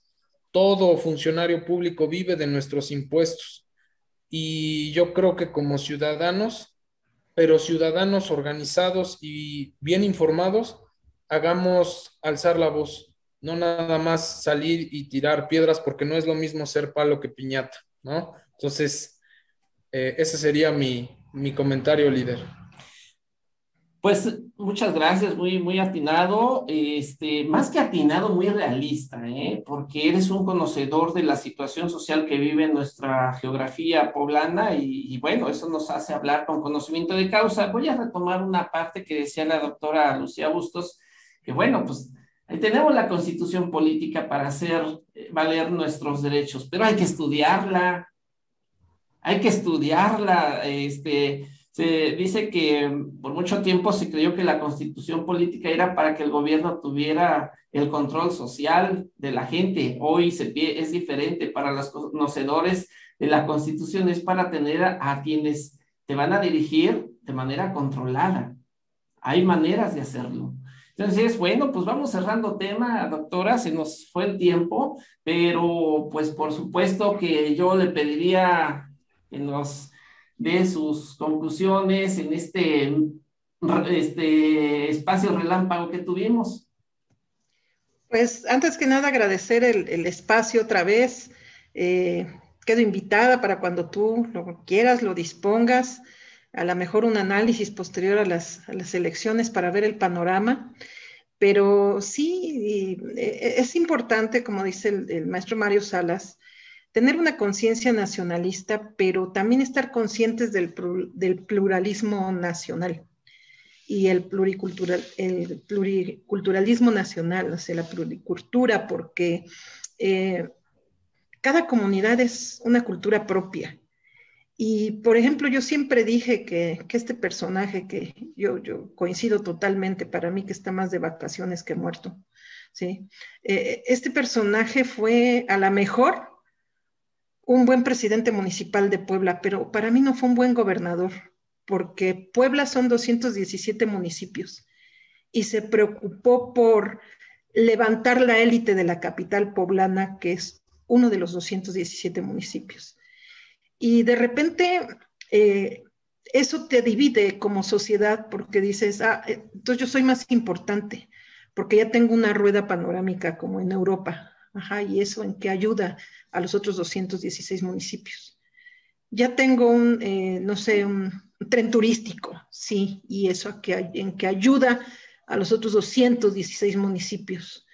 [SPEAKER 4] Todo funcionario público vive de nuestros impuestos. Y yo creo que como ciudadanos pero ciudadanos organizados y bien informados, hagamos alzar la voz, no nada más salir y tirar piedras, porque no es lo mismo ser palo que piñata, ¿no? Entonces, eh, ese sería mi, mi comentario, líder.
[SPEAKER 2] Pues muchas gracias, muy, muy atinado, este, más que atinado, muy realista, ¿eh? porque eres un conocedor de la situación social que vive nuestra geografía poblana y, bueno, eso nos hace hablar con conocimiento de causa. Voy a retomar una parte que decía la doctora Lucía Bustos, que bueno, pues tenemos la constitución política para hacer eh, valer nuestros derechos, pero hay que estudiarla, hay que estudiarla, este se dice que por mucho tiempo se creyó que la constitución política era para que el gobierno tuviera el control social de la gente. Hoy es diferente para los conocedores de la constitución, es para tener a, quienes te van a dirigir de manera controlada. Hay maneras de hacerlo. Entonces, bueno, pues vamos cerrando tema, doctora, se nos fue el tiempo, pero pues por supuesto que yo le pediría que nos de sus conclusiones en este, este espacio relámpago que tuvimos.
[SPEAKER 3] Pues antes que nada agradecer el, espacio otra vez. Eh, quedo invitada para cuando tú lo quieras, lo dispongas, a lo mejor un análisis posterior a las, elecciones para ver el panorama. Pero sí, eh, es importante, como dice el maestro Mario Salas, tener una conciencia nacionalista, pero también estar conscientes del, pluralismo nacional y el, pluricultural, el pluriculturalismo nacional, o sea, la pluricultura, porque eh, cada comunidad es una cultura propia. Y, por ejemplo, yo siempre dije que, este personaje, que yo, yo, coincido totalmente, para mí que está más de vacaciones que muerto, ¿sí? Eh, este personaje fue a la mejor un buen presidente municipal de Puebla, pero para mí no fue un buen gobernador, porque Puebla son 217 municipios y se preocupó por levantar la élite de la capital poblana, que es uno de los 217 municipios. Y de repente eh, eso te divide como sociedad porque dices, ah, entonces yo soy más importante, porque ya tengo una rueda panorámica como en Europa. Ajá, y eso en qué ayuda a los otros 216 municipios. Ya tengo un, eh, no sé, un, tren turístico, sí, y eso en que ayuda a los otros 216 municipios.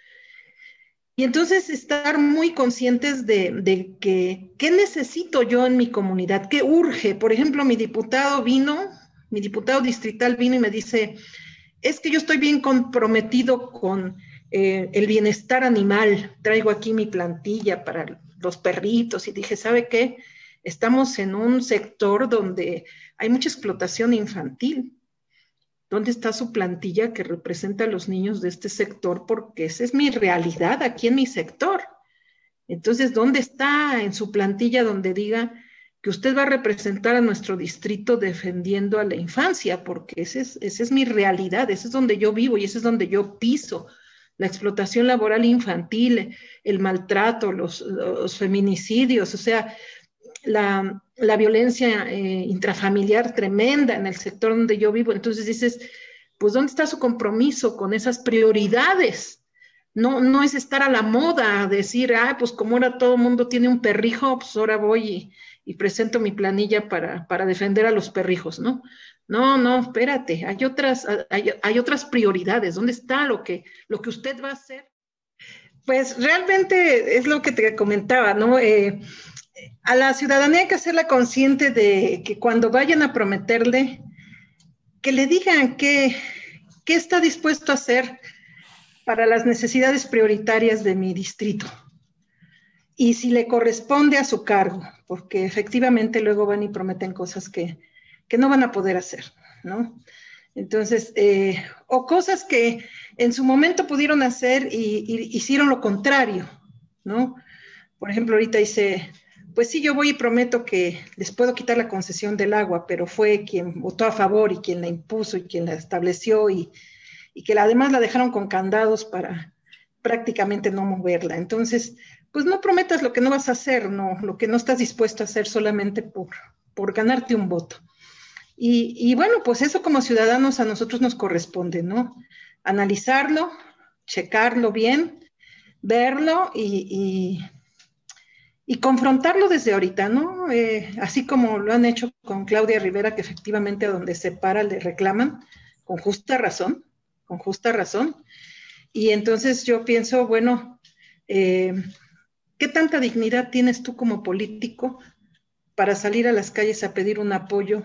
[SPEAKER 3] Y entonces estar muy conscientes de, de, que, ¿qué necesito yo en mi comunidad? ¿Qué urge? Por ejemplo, mi diputado vino, mi diputado distrital vino y me dice, es que yo estoy bien comprometido con eh, el bienestar animal. Traigo aquí mi plantilla para los perritos y dije, ¿sabe qué? Estamos en un sector donde hay mucha explotación infantil. ¿Dónde está su plantilla que representa a los niños de este sector? Porque esa es mi realidad aquí en mi sector. Entonces, ¿dónde está en su plantilla donde diga que usted va a representar a nuestro distrito defendiendo a la infancia? Porque esa es, esa es mi realidad, ese es donde yo vivo y ese es donde yo piso. La explotación laboral infantil, el maltrato, los, feminicidios, o sea, la, la violencia eh, intrafamiliar tremenda en el sector donde yo vivo. Entonces dices, pues ¿dónde está su compromiso con esas prioridades? No, no es estar a la moda, decir, ah, pues como ahora todo el mundo tiene un perrijo, pues ahora voy y, presento mi planilla para, para, defender a los perrijos, ¿no? No, no, espérate, hay otras, hay, otras prioridades. ¿Dónde está lo que, lo que usted va a hacer? Pues realmente es lo que te comentaba, ¿no? Eh, a la ciudadanía hay que hacerla consciente de que cuando vayan a prometerle, que le digan qué, qué está dispuesto a hacer para las necesidades prioritarias de mi distrito. Y si le corresponde a su cargo, porque efectivamente luego van y prometen cosas que, que no van a poder hacer, ¿no? Entonces, eh, o cosas que en su momento pudieron hacer y, hicieron lo contrario, ¿no? Por ejemplo, ahorita dice, pues sí, yo voy y prometo que les puedo quitar la concesión del agua, pero fue quien votó a favor y quien la impuso y quien la estableció y, que además la dejaron con candados para prácticamente no moverla. Entonces, pues no prometas lo que no vas a hacer, no, lo que no estás dispuesto a hacer solamente por, por ganarte un voto. Y, bueno, pues eso como ciudadanos a nosotros nos corresponde, ¿no? Analizarlo, checarlo bien, verlo y y confrontarlo desde ahorita, ¿no? Eh, así como lo han hecho con Claudia Rivera, que efectivamente a donde se para le reclaman, con justa razón, con justa razón. Y entonces yo pienso, bueno, eh, ¿qué tanta dignidad tienes tú como político para salir a las calles a pedir un apoyo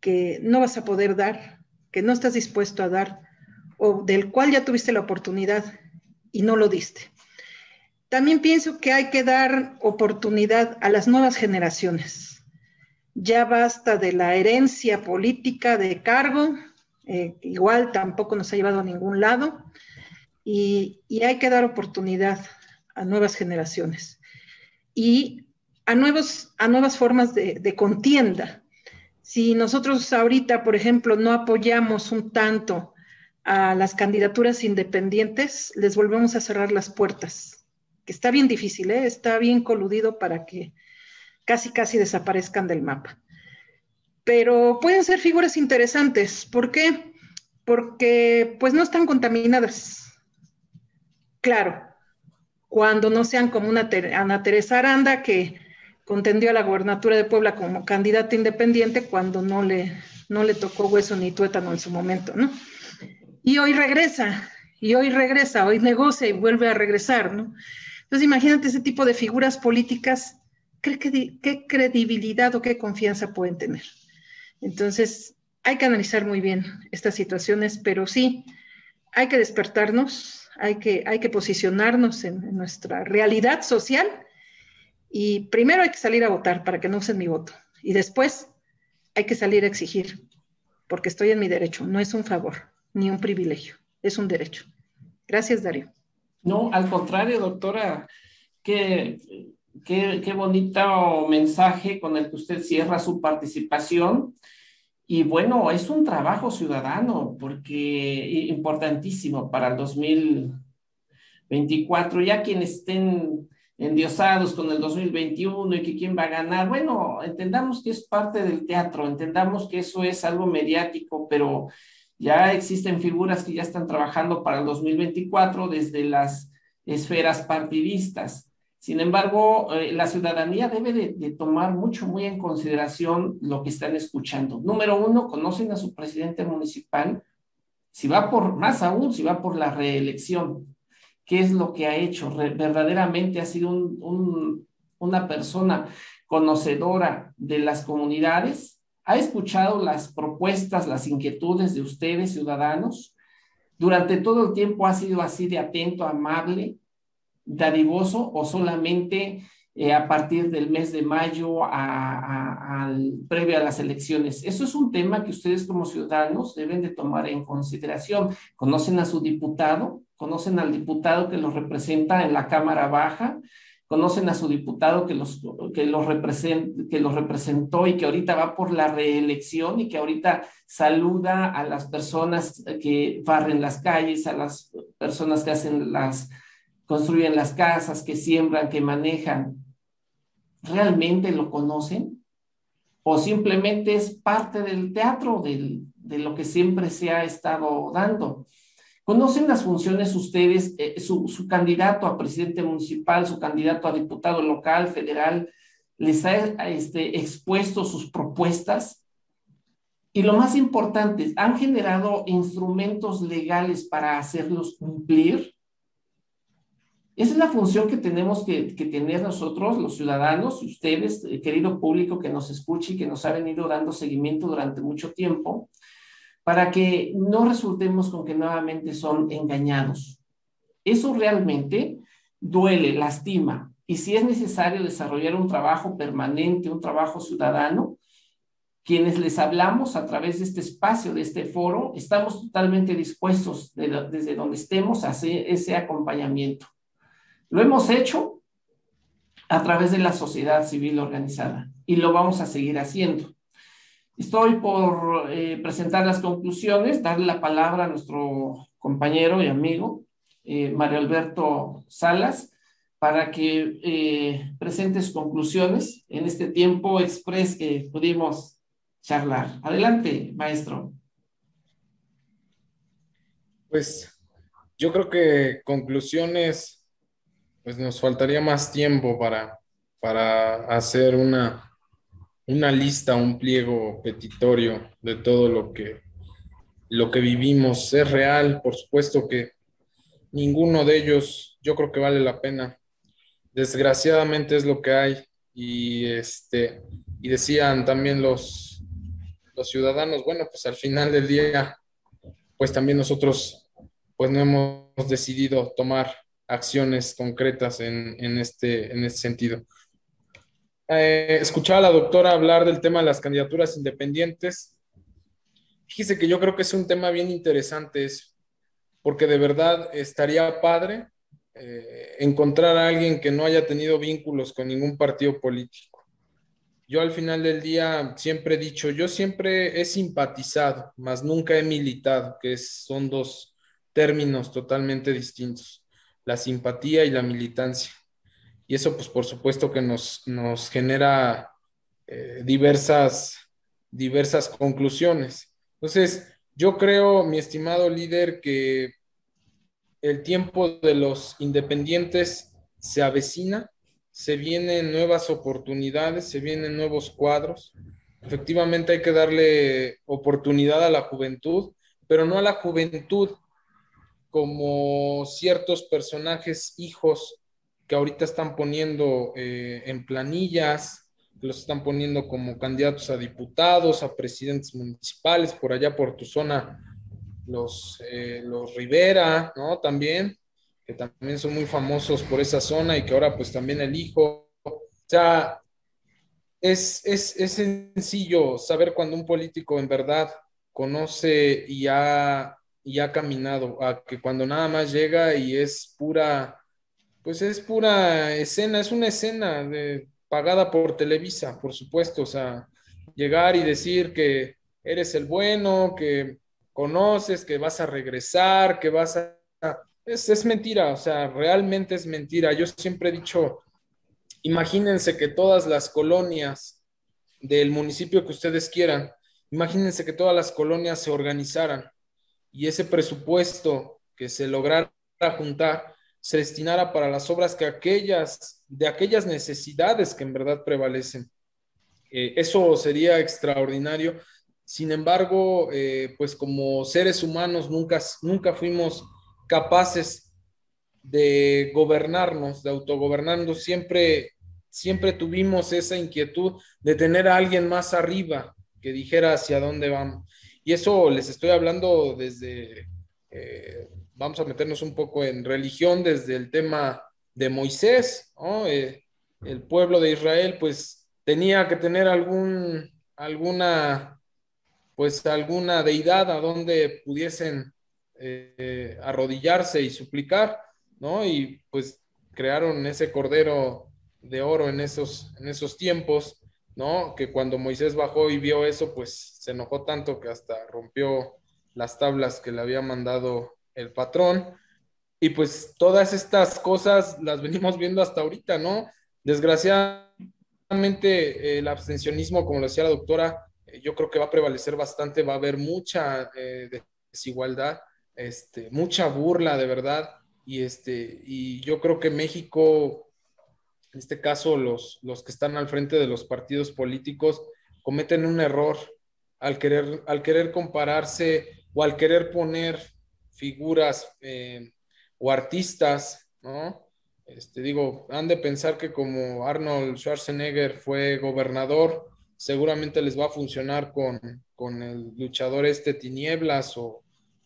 [SPEAKER 3] que no vas a poder dar, que no estás dispuesto a dar, o del cual ya tuviste la oportunidad y no lo diste? También pienso que hay que dar oportunidad a las nuevas generaciones. Ya basta de la herencia política de cargo, eh, igual tampoco nos ha llevado a ningún lado, y, hay que dar oportunidad a nuevas generaciones y a, nuevos, a nuevas formas de, de contienda. Si nosotros ahorita, por ejemplo, no apoyamos un tanto a las candidaturas independientes, les volvemos a cerrar las puertas que está bien difícil, ¿eh? está bien coludido para que casi, casi desaparezcan del mapa. Pero pueden ser figuras interesantes. ¿Por qué? Porque pues no están contaminadas. Claro, cuando no sean como una Ana Teresa Aranda que contendió a la gobernatura de Puebla como candidata independiente cuando no le, no le tocó hueso ni tuétano en su momento, ¿no? Y hoy regresa, y hoy regresa, hoy negocia y vuelve a regresar, ¿no? Entonces, imagínate ese tipo de figuras políticas, ¿qué, credibilidad o qué confianza pueden tener? Entonces, hay que analizar muy bien estas situaciones, pero sí, hay que despertarnos, hay que, hay que posicionarnos en, nuestra realidad social y primero hay que salir a votar para que no usen mi voto y después hay que salir a exigir porque estoy en mi derecho, no es un favor ni un privilegio, es un derecho. Gracias, Darío.
[SPEAKER 2] No, al contrario, doctora, qué, qué, bonito mensaje con el que usted cierra su participación. Y bueno, es un trabajo ciudadano porque importantísimo para el 2024. Ya quienes estén endiosados con el 2021 y que quién va a ganar, bueno, entendamos que es parte del teatro, entendamos que eso es algo mediático, pero ya existen figuras que ya están trabajando para el 2024 desde las esferas partidistas. Sin embargo, eh, la ciudadanía debe de, tomar mucho, muy en consideración lo que están escuchando. Número uno, conocen a su presidente municipal. Si va por, más aún, si va por la reelección, ¿qué es lo que ha hecho? verdaderamente ha sido una persona conocedora de las comunidades, ¿Ha escuchado las propuestas, las inquietudes de ustedes, ciudadanos? Durante todo el tiempo ha sido así de atento, amable. dadivoso o solamente eh, a partir del mes de mayo al, previo a las elecciones. Eso es un tema que ustedes como ciudadanos deben de tomar en consideración. ¿Conocen a su diputado? ¿Conocen al diputado que los representa en la Cámara Baja? conocen a su diputado que los, que, los represent, que los representó y que ahorita va por la reelección y que ahorita saluda a las personas que barren las calles, a las personas que hacen las, construyen las casas, que siembran, que manejan. ¿Realmente lo conocen? ¿O simplemente es parte del teatro, de lo que siempre se ha estado dando? ¿Conocen las funciones ustedes, eh, su, candidato a presidente municipal, su candidato a diputado local, federal, les ha este, expuesto sus propuestas? Y lo más importante, ¿han generado instrumentos legales para hacerlos cumplir? Esa es la función que tenemos que, que, tener nosotros, los ciudadanos, ustedes, eh, querido público que nos escuche y que nos ha venido dando seguimiento durante mucho tiempo para que no resultemos con que nuevamente son engañados. Eso realmente duele, lastima, y si es necesario desarrollar un trabajo permanente, un trabajo ciudadano, quienes les hablamos a través de este espacio, de este foro, estamos totalmente dispuestos desde donde estemos a hacer ese acompañamiento. Lo hemos hecho a través de la sociedad civil organizada y lo vamos a seguir haciendo. Estoy por eh, presentar las conclusiones, darle la palabra a nuestro compañero y amigo, eh, Mario Alberto Salas, para que eh, presente sus conclusiones en este tiempo express que pudimos charlar. Adelante, maestro.
[SPEAKER 4] Pues yo creo que conclusiones, pues nos faltaría más tiempo para, para hacer una una lista, un pliego petitorio de todo lo que, lo que vivimos. Es real, por supuesto que ninguno de ellos yo creo que vale la pena. Desgraciadamente es lo que hay. Y, este, y decían también los, los ciudadanos, bueno, pues al final del día, pues también nosotros pues no hemos decidido tomar acciones concretas en, en, este, en este sentido. Eh, escuchaba a la doctora hablar del tema de las candidaturas independientes. Fíjese que yo creo que es un tema bien interesante, porque de verdad estaría padre eh, encontrar a alguien que no haya tenido vínculos con ningún partido político. Yo al final del día siempre he dicho, yo siempre he simpatizado, mas nunca he militado, que son dos términos totalmente distintos, la simpatía y la militancia y eso pues por supuesto que nos, genera eh, diversas, diversas conclusiones. Entonces, yo creo, mi estimado líder, que el tiempo de los independientes se avecina, se vienen nuevas oportunidades, se vienen nuevos cuadros. Efectivamente hay que darle oportunidad a la juventud, pero no a la juventud como ciertos personajes hijos que ahorita están poniendo eh, en planillas, los están poniendo como candidatos a diputados, a presidentes municipales, por allá por tu zona, los, eh, los Rivera, ¿no? También, que también son muy famosos por esa zona y que ahora pues también el hijo. O sea, es, es, es sencillo saber cuando un político en verdad conoce y ha, y ha caminado, a que cuando nada más llega y es pura pues es pura escena, es una escena de, pagada por Televisa, por supuesto, o sea, llegar y decir que eres el bueno, que conoces, que vas a regresar, que vas a... Es, es mentira, o sea, realmente es mentira. Yo siempre he dicho, imagínense que todas las colonias del municipio que ustedes quieran, imagínense que todas las colonias se organizaran y ese presupuesto que se lograra juntar se destinara para las obras que aquellas, de aquellas necesidades que en verdad prevalecen. Eh, eso sería extraordinario. Sin embargo, eh, pues como seres humanos nunca, nunca fuimos capaces de gobernarnos, de autogobernarnos. Siempre, siempre tuvimos esa inquietud de tener a alguien más arriba que dijera hacia dónde vamos. Y eso les estoy hablando desde eh, vamos a meternos un poco en religión desde el tema de Moisés. Eh, el pueblo de Israel pues tenía que tener algún, alguna, pues alguna deidad a donde pudiesen eh, arrodillarse y suplicar, ¿no? Y pues crearon ese cordero de oro en esos, en esos tiempos, ¿no? Que cuando Moisés bajó y vio eso, pues se enojó tanto que hasta rompió las tablas que le había mandado el patrón. Y pues todas estas cosas las venimos viendo hasta ahorita, ¿no? Desgraciadamente el abstencionismo, como lo decía la doctora, eh, yo creo que va a prevalecer bastante, va a haber mucha eh, desigualdad, este, mucha burla de verdad, y, este, y yo creo que México, en este caso los, los que están al frente de los partidos políticos, cometen un error al querer, al querer compararse o al querer poner figuras eh, o artistas, ¿no? Este, digo, han de pensar que como Arnold Schwarzenegger fue gobernador, seguramente les va a funcionar con, con el luchador este Tinieblas o,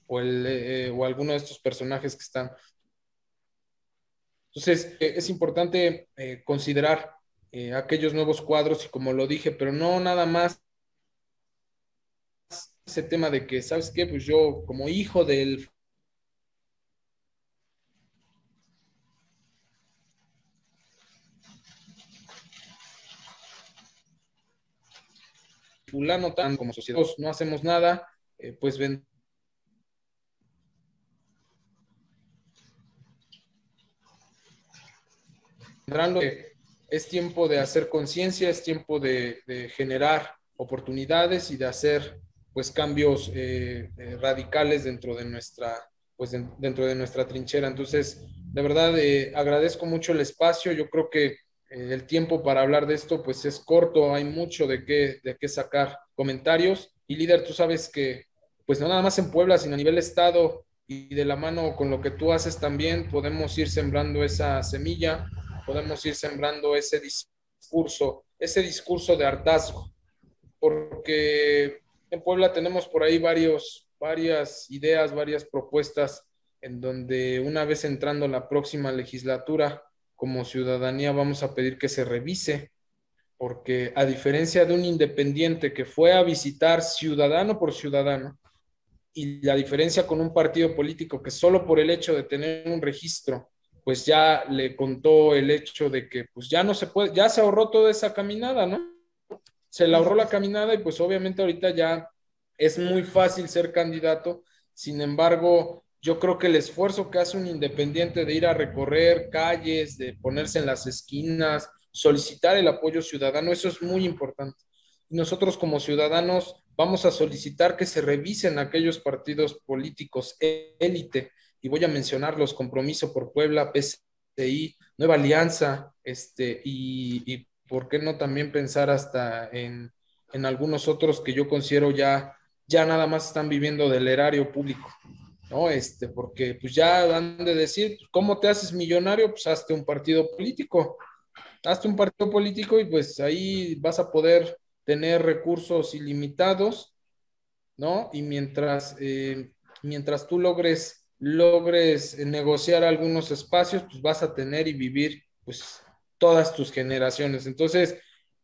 [SPEAKER 4] o, el, eh, o alguno de estos personajes que están. Entonces, eh, es importante eh, considerar aquellos nuevos cuadros y como lo dije, pero no nada más ese tema de que, ¿sabes qué? Pues yo como hijo del fulano tan como sociedad no hacemos nada, eh, pues ven. Es tiempo de hacer conciencia, es tiempo de, generar oportunidades y de hacer pues cambios eh, eh, radicales dentro de nuestra pues dentro de nuestra trinchera. Entonces, de verdad agradezco mucho el espacio. Yo creo que eh, el tiempo para hablar de esto pues es corto, hay mucho de qué, de qué sacar comentarios. Y líder, tú sabes que pues no nada más en Puebla, sino a nivel estado y de la mano con lo que tú haces también podemos ir sembrando esa semilla, podemos ir sembrando ese discurso, ese discurso de hartazgo, porque en Puebla tenemos por ahí varias ideas, varias propuestas en donde una vez entrando la próxima legislatura, como ciudadanía vamos a pedir que se revise, porque a diferencia de un independiente que fue a visitar ciudadano por ciudadano, y la diferencia con un partido político que solo por el hecho de tener un registro, pues ya le contó el hecho de que pues ya no se puede, ya se ahorró toda esa caminada, ¿no? Se le ahorró la caminada y pues obviamente ahorita ya es muy fácil ser candidato, sin embargo, yo creo que el esfuerzo que hace un independiente de ir a recorrer calles, de ponerse en las esquinas, solicitar el apoyo ciudadano, eso es muy importante. Nosotros como ciudadanos vamos a solicitar que se revisen aquellos partidos políticos élite, y voy a mencionar los Compromiso por Puebla, PCI, Nueva Alianza, este, y, y por qué no también pensar hasta en, en algunos otros que yo considero ya, ya nada más están viviendo del erario público. ¿No? Este, porque pues ya han de decir, pues, ¿cómo te haces millonario? Pues hazte un partido político, hazte un partido político y pues ahí vas a poder tener recursos ilimitados, ¿no? Y mientras, eh, mientras tú logres, logres negociar algunos espacios, pues vas a tener y vivir pues todas tus generaciones. Entonces,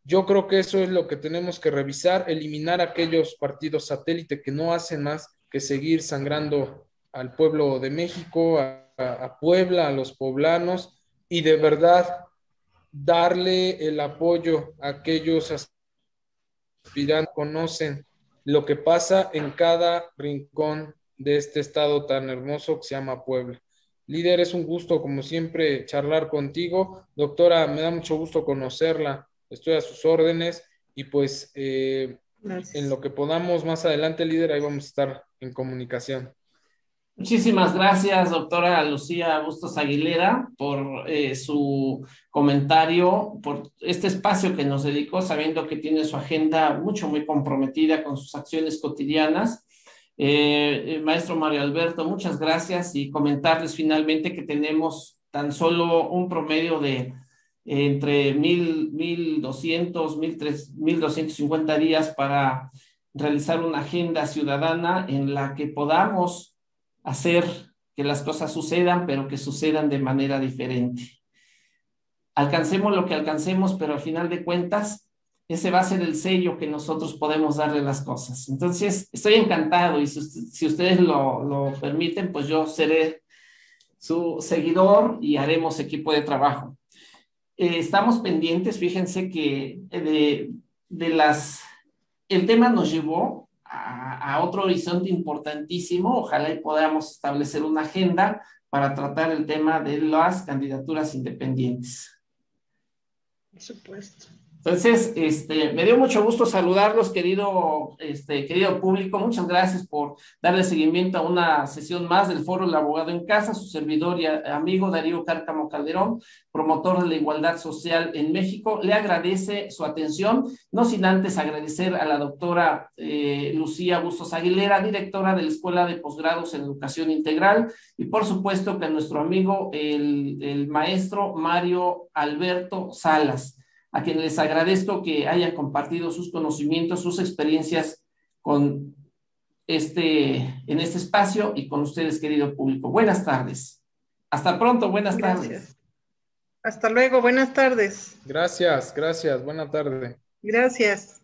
[SPEAKER 4] yo creo que eso es lo que tenemos que revisar, eliminar aquellos partidos satélite que no hacen más que seguir sangrando al pueblo de México, a, Puebla, a los poblanos, y de verdad darle el apoyo a aquellos aspirantes que conocen lo que pasa en cada rincón de este estado tan hermoso que se llama Puebla. Líder, es un gusto, como siempre, charlar contigo. Doctora, me da mucho gusto conocerla. Estoy a sus órdenes y pues eh, en lo que podamos más adelante, líder, ahí vamos a estar en comunicación.
[SPEAKER 2] Muchísimas gracias, doctora Lucía Bustos Aguilera, por eh, su comentario, por este espacio que nos dedicó, sabiendo que tiene su agenda mucho, muy comprometida con sus acciones cotidianas. Eh, eh, maestro Mario Alberto, muchas gracias y comentarles finalmente que tenemos tan solo un promedio de entre mil, mil doscientos, mil tres, mil doscientos cincuenta días para realizar una agenda ciudadana en la que podamos hacer que las cosas sucedan, pero que sucedan de manera diferente. alcancemos lo que alcancemos, pero al final de cuentas, ese va a ser el sello que nosotros podemos darle las cosas. Entonces, estoy encantado y si, ustedes lo, lo, permiten, pues yo seré su seguidor y haremos equipo de trabajo. Eh, estamos pendientes, fíjense que de, de, las, el tema nos llevó a, otro horizonte importantísimo, ojalá y podamos establecer una agenda para tratar el tema de las candidaturas independientes.
[SPEAKER 3] Por supuesto.
[SPEAKER 2] Entonces, este, me dio mucho gusto saludarlos, querido, este, querido público. Muchas gracias por darle seguimiento a una sesión más del Foro El Abogado en Casa, su servidor y amigo Darío Cárcamo Calderón, promotor de la igualdad social en México. Le agradece su atención, no sin antes agradecer a la doctora eh, Lucía Bustos Aguilera, directora de la Escuela de Posgrados en Educación Integral, y por supuesto que a nuestro amigo, el, el maestro Mario Alberto Salas a quien les agradezco que hayan compartido sus conocimientos, sus experiencias con este, en este espacio y con ustedes, querido público. Buenas tardes. Hasta pronto, buenas tardes.
[SPEAKER 3] Hasta luego, buenas tardes.
[SPEAKER 4] Gracias, gracias, buena tarde.
[SPEAKER 3] Gracias.